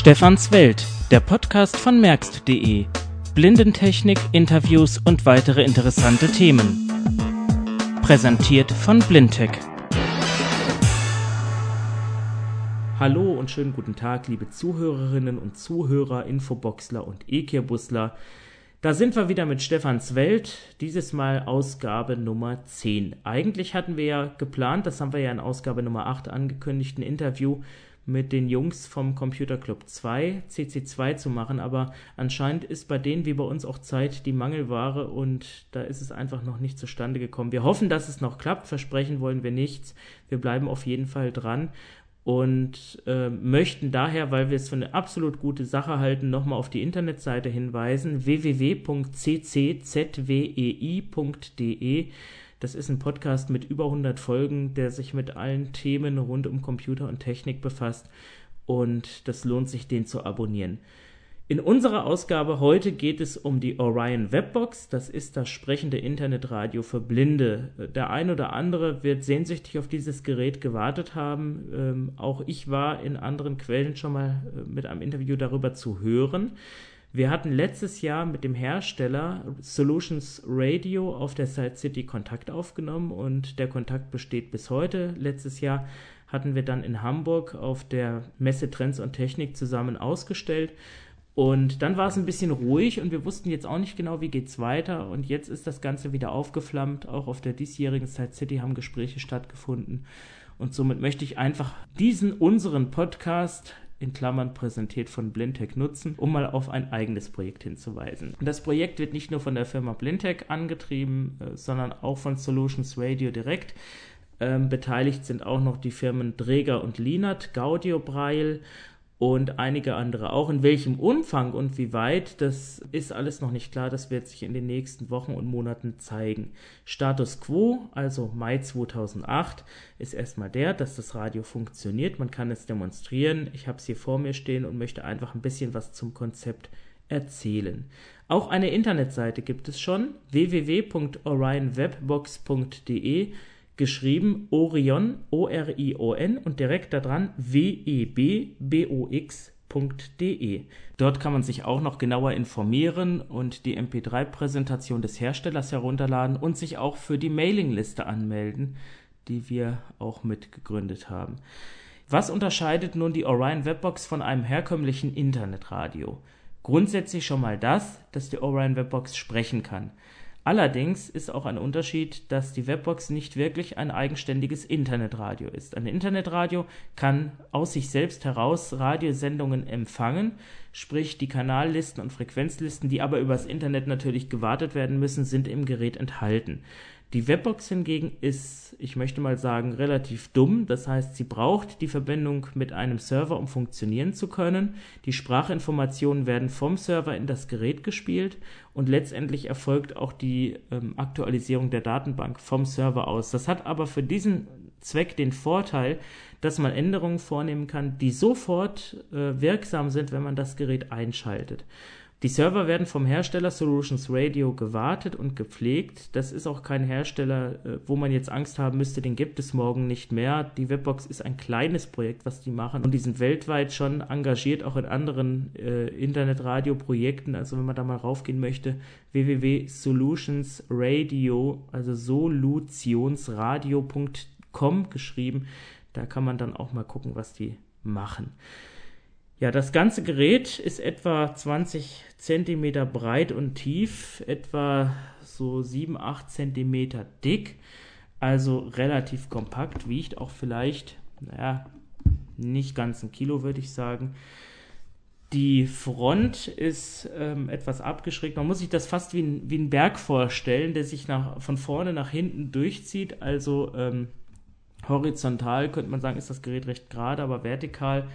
Stefans Welt, der Podcast von merkst.de. Blindentechnik, Interviews und weitere interessante Themen. Präsentiert von Blindtech. Hallo und schönen guten Tag, liebe Zuhörerinnen und Zuhörer, Infoboxler und E-Kirbusler. Da sind wir wieder mit Stefans Welt, dieses Mal Ausgabe Nummer 10. Eigentlich hatten wir ja geplant, das haben wir ja in Ausgabe Nummer 8 angekündigt, ein Interview mit den Jungs vom Computer Club 2, CC2 zu machen, aber anscheinend ist bei denen wie bei uns auch Zeit die Mangelware und da ist es einfach noch nicht zustande gekommen. Wir hoffen, dass es noch klappt, versprechen wollen wir nichts. Wir bleiben auf jeden Fall dran und äh, möchten daher, weil wir es für eine absolut gute Sache halten, nochmal auf die Internetseite hinweisen, www.cczwei.de. Das ist ein Podcast mit über 100 Folgen, der sich mit allen Themen rund um Computer und Technik befasst und das lohnt sich, den zu abonnieren. In unserer Ausgabe heute geht es um die Orion Webbox. Das ist das sprechende Internetradio für Blinde. Der ein oder andere wird sehnsüchtig auf dieses Gerät gewartet haben. Ähm, auch ich war in anderen Quellen schon mal äh, mit einem Interview darüber zu hören. Wir hatten letztes Jahr mit dem Hersteller Solutions Radio auf der Side City Kontakt aufgenommen und der Kontakt besteht bis heute. Letztes Jahr hatten wir dann in Hamburg auf der Messe Trends und Technik zusammen ausgestellt und dann war es ein bisschen ruhig und wir wussten jetzt auch nicht genau, wie geht's weiter. Und jetzt ist das Ganze wieder aufgeflammt. Auch auf der diesjährigen Side City haben Gespräche stattgefunden. Und somit möchte ich einfach diesen unseren Podcast in Klammern präsentiert von Blindtech nutzen, um mal auf ein eigenes Projekt hinzuweisen. Das Projekt wird nicht nur von der Firma Blindtech angetrieben, äh, sondern auch von Solutions Radio direkt. Ähm, beteiligt sind auch noch die Firmen Dräger und Linert, Gaudio Breil und einige andere auch. In welchem Umfang und wie weit, das ist alles noch nicht klar. Das wird sich in den nächsten Wochen und Monaten zeigen. Status quo, also Mai 2008, ist erstmal der, dass das Radio funktioniert. Man kann es demonstrieren. Ich habe es hier vor mir stehen und möchte einfach ein bisschen was zum Konzept erzählen. Auch eine Internetseite gibt es schon, www.orionwebbox.de geschrieben Orion, O-R-I-O-N und direkt daran W-E-B-B-O-X.de. Dort kann man sich auch noch genauer informieren und die MP3-Präsentation des Herstellers herunterladen und sich auch für die Mailingliste anmelden, die wir auch mitgegründet haben. Was unterscheidet nun die Orion Webbox von einem herkömmlichen Internetradio? Grundsätzlich schon mal das, dass die Orion Webbox sprechen kann. Allerdings ist auch ein Unterschied, dass die Webbox nicht wirklich ein eigenständiges Internetradio ist. Ein Internetradio kann aus sich selbst heraus Radiosendungen empfangen, sprich die Kanallisten und Frequenzlisten, die aber übers Internet natürlich gewartet werden müssen, sind im Gerät enthalten. Die Webbox hingegen ist, ich möchte mal sagen, relativ dumm. Das heißt, sie braucht die Verbindung mit einem Server, um funktionieren zu können. Die Sprachinformationen werden vom Server in das Gerät gespielt und letztendlich erfolgt auch die ähm, Aktualisierung der Datenbank vom Server aus. Das hat aber für diesen Zweck den Vorteil, dass man Änderungen vornehmen kann, die sofort äh, wirksam sind, wenn man das Gerät einschaltet. Die Server werden vom Hersteller Solutions Radio gewartet und gepflegt. Das ist auch kein Hersteller, äh, wo man jetzt Angst haben müsste, den gibt es morgen nicht mehr. Die Webbox ist ein kleines Projekt, was die machen und die sind weltweit schon engagiert, auch in anderen äh, Internetradio-Projekten. Also wenn man da mal raufgehen möchte, www.solutionsradio, also solutionsradio.com geschrieben. Da kann man dann auch mal gucken, was die machen. Ja, das ganze Gerät ist etwa 20 cm breit und tief, etwa so 7, 8 cm dick, also relativ kompakt, wiegt auch vielleicht, naja, nicht ganz ein Kilo, würde ich sagen. Die Front ist ähm, etwas abgeschrägt. Man muss sich das fast wie ein, wie ein Berg vorstellen, der sich nach, von vorne nach hinten durchzieht. Also ähm, horizontal könnte man sagen, ist das Gerät recht gerade, aber vertikal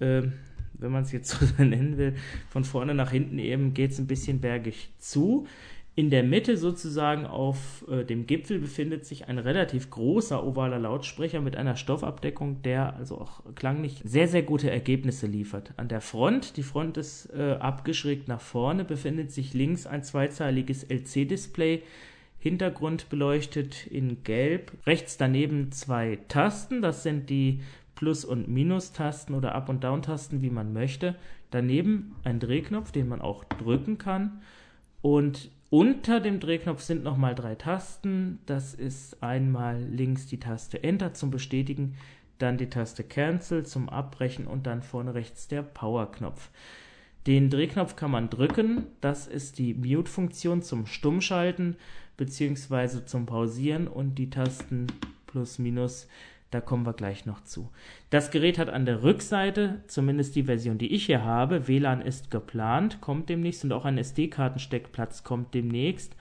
ähm, wenn man es jetzt so nennen will, von vorne nach hinten eben geht es ein bisschen bergig zu. In der Mitte sozusagen auf äh, dem Gipfel befindet sich ein relativ großer ovaler Lautsprecher mit einer Stoffabdeckung, der also auch klanglich sehr, sehr gute Ergebnisse liefert. An der Front, die Front ist äh, abgeschrägt nach vorne, befindet sich links ein zweizeiliges LC-Display, Hintergrund beleuchtet in Gelb. Rechts daneben zwei Tasten, das sind die Plus- und Minus-Tasten oder Up- und Down-Tasten, wie man möchte. Daneben ein Drehknopf, den man auch drücken kann. Und unter dem Drehknopf sind nochmal drei Tasten. Das ist einmal links die Taste Enter zum Bestätigen, dann die Taste Cancel zum Abbrechen und dann vorne rechts der Power-Knopf. Den Drehknopf kann man drücken. Das ist die Mute-Funktion zum Stummschalten bzw. zum Pausieren und die Tasten Plus, Minus, da kommen wir gleich noch zu. Das Gerät hat an der Rückseite, zumindest die Version, die ich hier habe, WLAN ist geplant, kommt demnächst und auch ein SD-Kartensteckplatz kommt demnächst.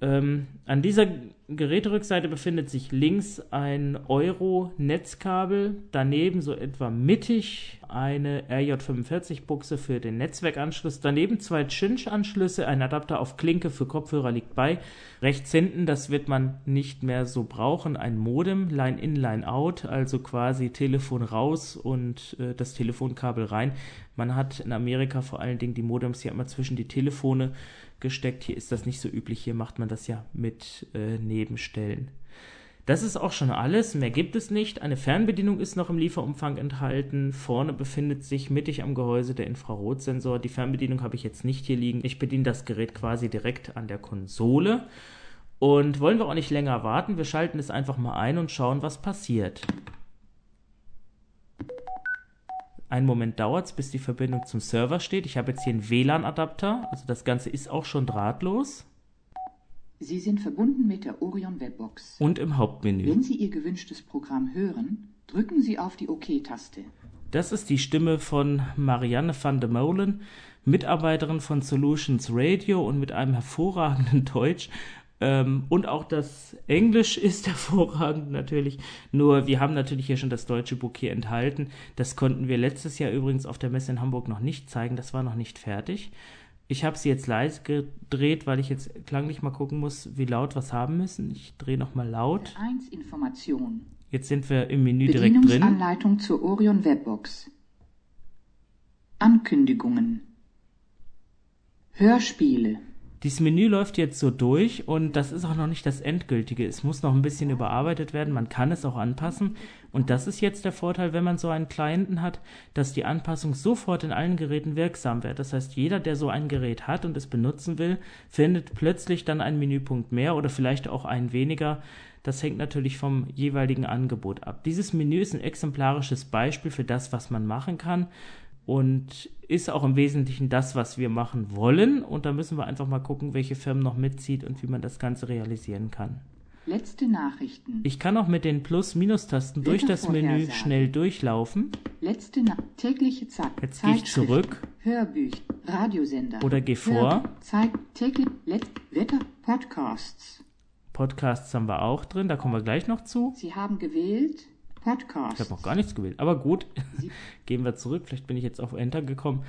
Ähm, an dieser Geräterückseite befindet sich links ein Euro-Netzkabel, daneben so etwa mittig eine RJ45-Buchse für den Netzwerkanschluss, daneben zwei Cinch-Anschlüsse, ein Adapter auf Klinke für Kopfhörer liegt bei. Rechts hinten, das wird man nicht mehr so brauchen, ein Modem, Line-in, Line-out, also quasi Telefon raus und äh, das Telefonkabel rein. Man hat in Amerika vor allen Dingen die Modems hier immer zwischen die Telefone gesteckt. Hier ist das nicht so üblich. Hier macht man das ja mit äh, Nebenstellen. Das ist auch schon alles. Mehr gibt es nicht. Eine Fernbedienung ist noch im Lieferumfang enthalten. Vorne befindet sich mittig am Gehäuse der Infrarotsensor. Die Fernbedienung habe ich jetzt nicht hier liegen. Ich bediene das Gerät quasi direkt an der Konsole. Und wollen wir auch nicht länger warten. Wir schalten es einfach mal ein und schauen, was passiert. Einen Moment dauert es, bis die Verbindung zum Server steht. Ich habe jetzt hier einen WLAN-Adapter, also das Ganze ist auch schon drahtlos. Sie sind verbunden mit der Orion Webbox. Und im Hauptmenü. Wenn Sie Ihr gewünschtes Programm hören, drücken Sie auf die OK-Taste. Das ist die Stimme von Marianne van de Molen, Mitarbeiterin von Solutions Radio und mit einem hervorragenden Deutsch. Ähm, und auch das Englisch ist hervorragend natürlich. Nur wir haben natürlich hier schon das deutsche Buch hier enthalten. Das konnten wir letztes Jahr übrigens auf der Messe in Hamburg noch nicht zeigen. Das war noch nicht fertig. Ich habe sie jetzt leise gedreht, weil ich jetzt klanglich mal gucken muss, wie laut was haben müssen. Ich drehe nochmal laut. 1 Information. Jetzt sind wir im Menü direkt drin. Bedienungsanleitung zur Orion Webbox. Ankündigungen. Hörspiele. Dieses Menü läuft jetzt so durch und das ist auch noch nicht das endgültige. Es muss noch ein bisschen überarbeitet werden. Man kann es auch anpassen. Und das ist jetzt der Vorteil, wenn man so einen Klienten hat, dass die Anpassung sofort in allen Geräten wirksam wird. Das heißt, jeder, der so ein Gerät hat und es benutzen will, findet plötzlich dann einen Menüpunkt mehr oder vielleicht auch einen weniger. Das hängt natürlich vom jeweiligen Angebot ab. Dieses Menü ist ein exemplarisches Beispiel für das, was man machen kann und ist auch im Wesentlichen das, was wir machen wollen. Und da müssen wir einfach mal gucken, welche Firmen noch mitzieht und wie man das Ganze realisieren kann. Letzte Nachrichten. Ich kann auch mit den Plus-Minus-Tasten durch das Menü schnell durchlaufen. Letzte Na tägliche Zeit. Jetzt gehe ich zurück. Hörbücher, Radiosender. Oder gehe vor. Zeit, täglich, Let Wetter, Podcasts. Podcasts haben wir auch drin, da kommen wir gleich noch zu. Sie haben gewählt Podcast. Ich habe noch gar nichts gewählt, aber gut. Gehen wir zurück. Vielleicht bin ich jetzt auf Enter gekommen.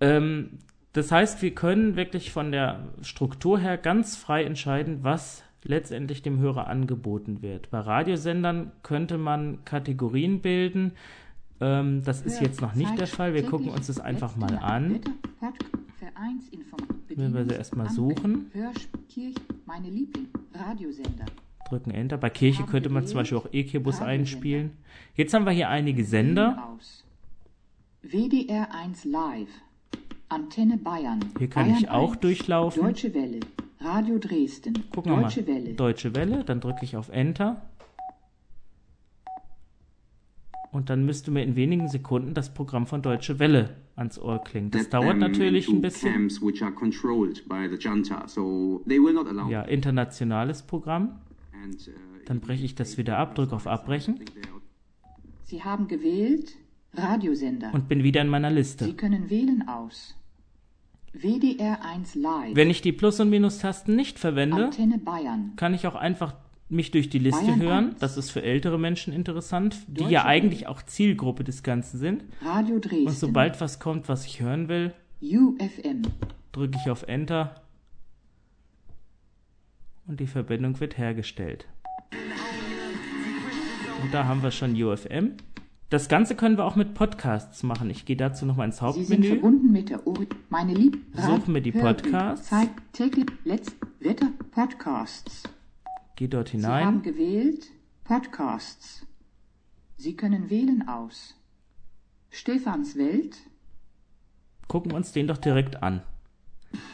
Ähm, das heißt, wir können wirklich von der Struktur her ganz frei entscheiden, was letztendlich dem Hörer angeboten wird. Bei Radiosendern könnte man Kategorien bilden. Ähm, das ist jetzt noch nicht der Fall. Wir gucken uns das einfach mal an. Wenn wir sie erstmal suchen. Meine Liebling, Radiosender drücken Enter. Bei Kirche könnte man zum Beispiel auch EQ-Bus einspielen. Jetzt haben wir hier einige Sender. WDR 1 Live. Antenne Bayern. Hier kann Bayern ich auch 1, durchlaufen. Deutsche Welle. Radio Dresden. Gucken Deutsche wir mal. Welle. Deutsche Welle. Dann drücke ich auf Enter. Und dann müsste mir in wenigen Sekunden das Programm von Deutsche Welle ans Ohr klingen. Das dauert natürlich ein bisschen. Ja, internationales Programm. Dann breche ich das wieder ab, drücke auf Abbrechen. Sie haben gewählt Radiosender. Und bin wieder in meiner Liste. Sie können wählen aus WDR 1 Live. Wenn ich die Plus- und Minus-Tasten nicht verwende, Antenne Bayern. kann ich auch einfach mich durch die Liste Bayern hören. 1. Das ist für ältere Menschen interessant, die Deutsche ja eigentlich auch Zielgruppe des Ganzen sind. Radio Dresden. Und sobald was kommt, was ich hören will, UFM. drücke ich auf Enter und die Verbindung wird hergestellt. Und da haben wir schon UFM. Das Ganze können wir auch mit Podcasts machen. Ich gehe dazu nochmal ins Sie sind Hauptmenü. verbunden mit der Ori Meine Lieb. Suchen wir die Podcasts. Zeit, täglich, letzt, Wetter, Podcasts. Gehe dort Sie haben hinein. gewählt Podcasts. Sie können wählen aus Stefans Welt, Gucken wir uns den doch direkt an.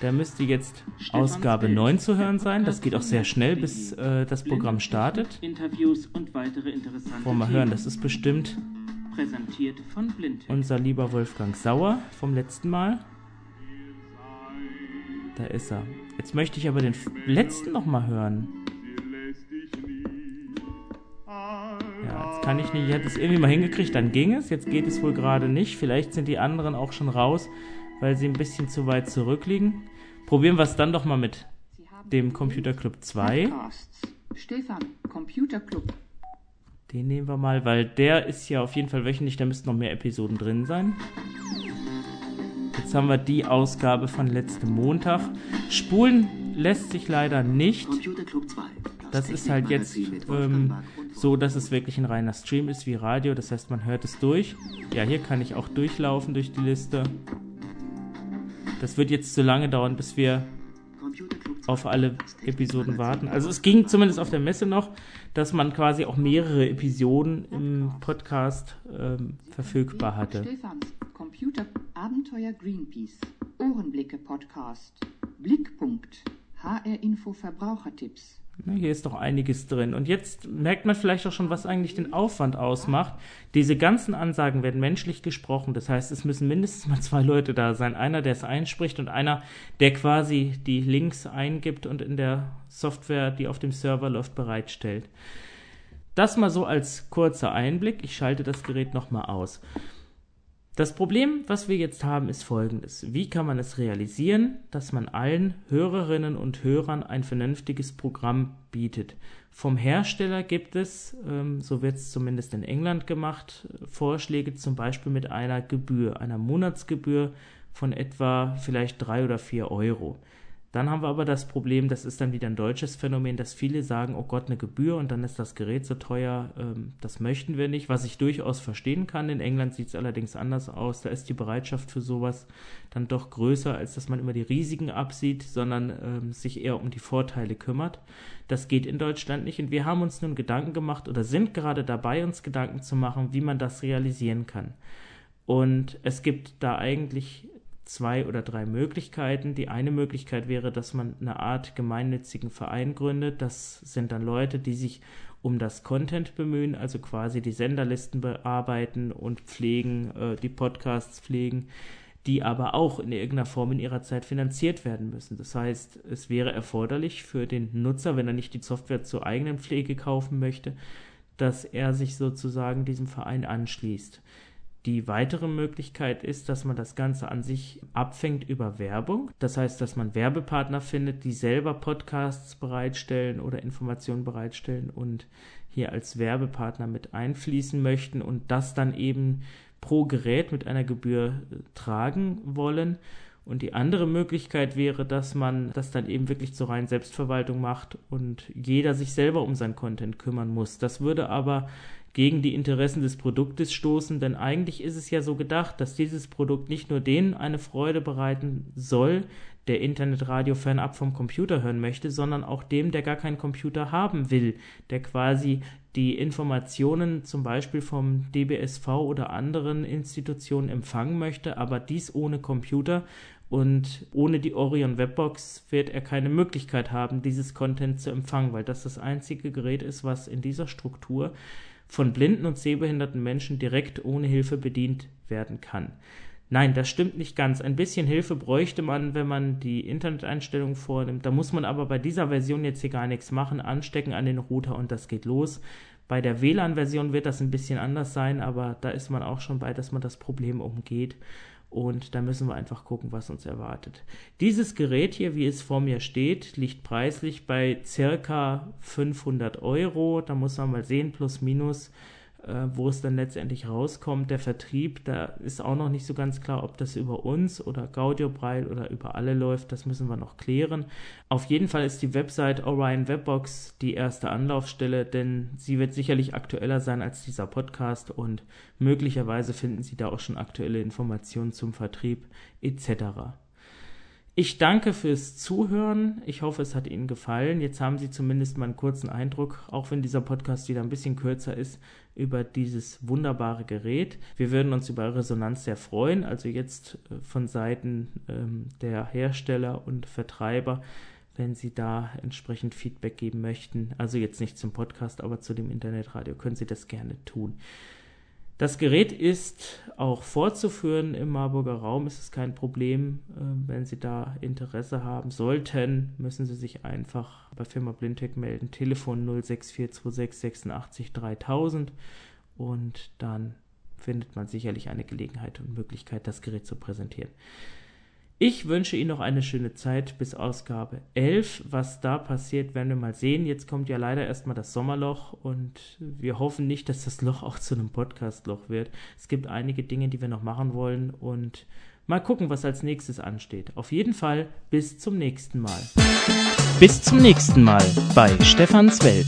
Der müsste jetzt Ausgabe Welt, 9 zu hören sein. Das geht auch sehr schnell, bis äh, das Programm startet. Interviews und weitere interessante Wollen wir hören, das ist bestimmt unser lieber Wolfgang Sauer vom letzten Mal. Da ist er. Jetzt möchte ich aber den letzten noch mal hören. Ja, jetzt kann ich nicht. Ich hatte es irgendwie mal hingekriegt, dann ging es. Jetzt geht es wohl gerade nicht. Vielleicht sind die anderen auch schon raus, weil sie ein bisschen zu weit zurückliegen. Probieren wir es dann doch mal mit dem Computer Club 2. Podcasts. Stefan, Computer Club. Den nehmen wir mal, weil der ist ja auf jeden Fall wöchentlich, da müssten noch mehr Episoden drin sein. Jetzt haben wir die Ausgabe von letztem Montag. Spulen lässt sich leider nicht. Computer Club 2. Das ist halt jetzt ähm, so, dass es wirklich ein reiner Stream ist wie Radio. Das heißt, man hört es durch. Ja, hier kann ich auch durchlaufen durch die Liste. Das wird jetzt so lange dauern, bis wir auf alle Episoden warten. Also es ging zumindest auf der Messe noch, dass man quasi auch mehrere Episoden im Podcast ähm, verfügbar hatte. Stefans Computer Abenteuer Greenpeace. Ohrenblicke Podcast. Blickpunkt. HR Info Verbrauchertipps. Hier ist doch einiges drin. Und jetzt merkt man vielleicht auch schon, was eigentlich den Aufwand ausmacht. Diese ganzen Ansagen werden menschlich gesprochen. Das heißt, es müssen mindestens mal zwei Leute da sein. Einer, der es einspricht und einer, der quasi die Links eingibt und in der Software, die auf dem Server läuft, bereitstellt. Das mal so als kurzer Einblick. Ich schalte das Gerät nochmal aus. Das Problem, was wir jetzt haben, ist folgendes. Wie kann man es realisieren, dass man allen Hörerinnen und Hörern ein vernünftiges Programm bietet? Vom Hersteller gibt es, ähm, so wird es zumindest in England gemacht, Vorschläge zum Beispiel mit einer Gebühr, einer Monatsgebühr von etwa vielleicht drei oder vier Euro. Dann haben wir aber das Problem, das ist dann wieder ein deutsches Phänomen, dass viele sagen, oh Gott, eine Gebühr und dann ist das Gerät so teuer, ähm, das möchten wir nicht, was ich durchaus verstehen kann. In England sieht es allerdings anders aus, da ist die Bereitschaft für sowas dann doch größer, als dass man immer die Risiken absieht, sondern ähm, sich eher um die Vorteile kümmert. Das geht in Deutschland nicht und wir haben uns nun Gedanken gemacht oder sind gerade dabei, uns Gedanken zu machen, wie man das realisieren kann. Und es gibt da eigentlich zwei oder drei Möglichkeiten. Die eine Möglichkeit wäre, dass man eine Art gemeinnützigen Verein gründet. Das sind dann Leute, die sich um das Content bemühen, also quasi die Senderlisten bearbeiten und pflegen, äh, die Podcasts pflegen, die aber auch in irgendeiner Form in ihrer Zeit finanziert werden müssen. Das heißt, es wäre erforderlich für den Nutzer, wenn er nicht die Software zur eigenen Pflege kaufen möchte, dass er sich sozusagen diesem Verein anschließt. Die weitere Möglichkeit ist, dass man das Ganze an sich abfängt über Werbung. Das heißt, dass man Werbepartner findet, die selber Podcasts bereitstellen oder Informationen bereitstellen und hier als Werbepartner mit einfließen möchten und das dann eben pro Gerät mit einer Gebühr äh, tragen wollen. Und die andere Möglichkeit wäre, dass man das dann eben wirklich zur reinen Selbstverwaltung macht und jeder sich selber um sein Content kümmern muss. Das würde aber gegen die Interessen des Produktes stoßen, denn eigentlich ist es ja so gedacht, dass dieses Produkt nicht nur denen eine Freude bereiten soll, der Internetradio fernab vom Computer hören möchte, sondern auch dem, der gar keinen Computer haben will, der quasi die Informationen zum Beispiel vom DBSV oder anderen Institutionen empfangen möchte, aber dies ohne Computer und ohne die Orion Webbox wird er keine Möglichkeit haben, dieses Content zu empfangen, weil das das einzige Gerät ist, was in dieser Struktur von blinden und sehbehinderten Menschen direkt ohne Hilfe bedient werden kann. Nein, das stimmt nicht ganz. Ein bisschen Hilfe bräuchte man, wenn man die Interneteinstellungen vornimmt. Da muss man aber bei dieser Version jetzt hier gar nichts machen, anstecken an den Router und das geht los. Bei der WLAN-Version wird das ein bisschen anders sein, aber da ist man auch schon bei, dass man das Problem umgeht. Und da müssen wir einfach gucken, was uns erwartet. Dieses Gerät hier, wie es vor mir steht, liegt preislich bei circa 500 Euro. Da muss man mal sehen, plus minus, wo es dann letztendlich rauskommt. Der Vertrieb, da ist auch noch nicht so ganz klar, ob das über uns oder Gaudio Braille oder über alle läuft. Das müssen wir noch klären. Auf jeden Fall ist die Website Orion Webbox die erste Anlaufstelle, denn sie wird sicherlich aktueller sein als dieser Podcast und möglicherweise finden Sie da auch schon aktuelle Informationen zum Vertrieb etc. Ich danke fürs Zuhören. Ich hoffe, es hat Ihnen gefallen. Jetzt haben Sie zumindest mal einen kurzen Eindruck, auch wenn dieser Podcast wieder ein bisschen kürzer ist, über dieses wunderbare Gerät. Wir würden uns über Resonanz sehr freuen. Also jetzt äh, von Seiten ähm, der Hersteller und Vertreiber, wenn Sie da entsprechend Feedback geben möchten. Also jetzt nicht zum Podcast, aber zu dem Internetradio können Sie das gerne tun. Das Gerät ist auch vorzuführen im Marburger Raum, ist es kein Problem. Ähm, wenn Sie da Interesse haben sollten, müssen Sie sich einfach bei Firma Blindtech melden. Telefon 06426 86 3000 und dann findet man sicherlich eine Gelegenheit und Möglichkeit, das Gerät zu präsentieren. Ich wünsche Ihnen noch eine schöne Zeit bis Ausgabe 11. Was da passiert, werden wir mal sehen. Jetzt kommt ja leider erstmal das Sommerloch und wir hoffen nicht, dass das Loch auch zu einem Podcastloch wird. Es gibt einige Dinge, die wir noch machen wollen und mal gucken, was als nächstes ansteht. Auf jeden Fall bis zum nächsten Mal. Bis zum nächsten Mal bei Stefans Welt.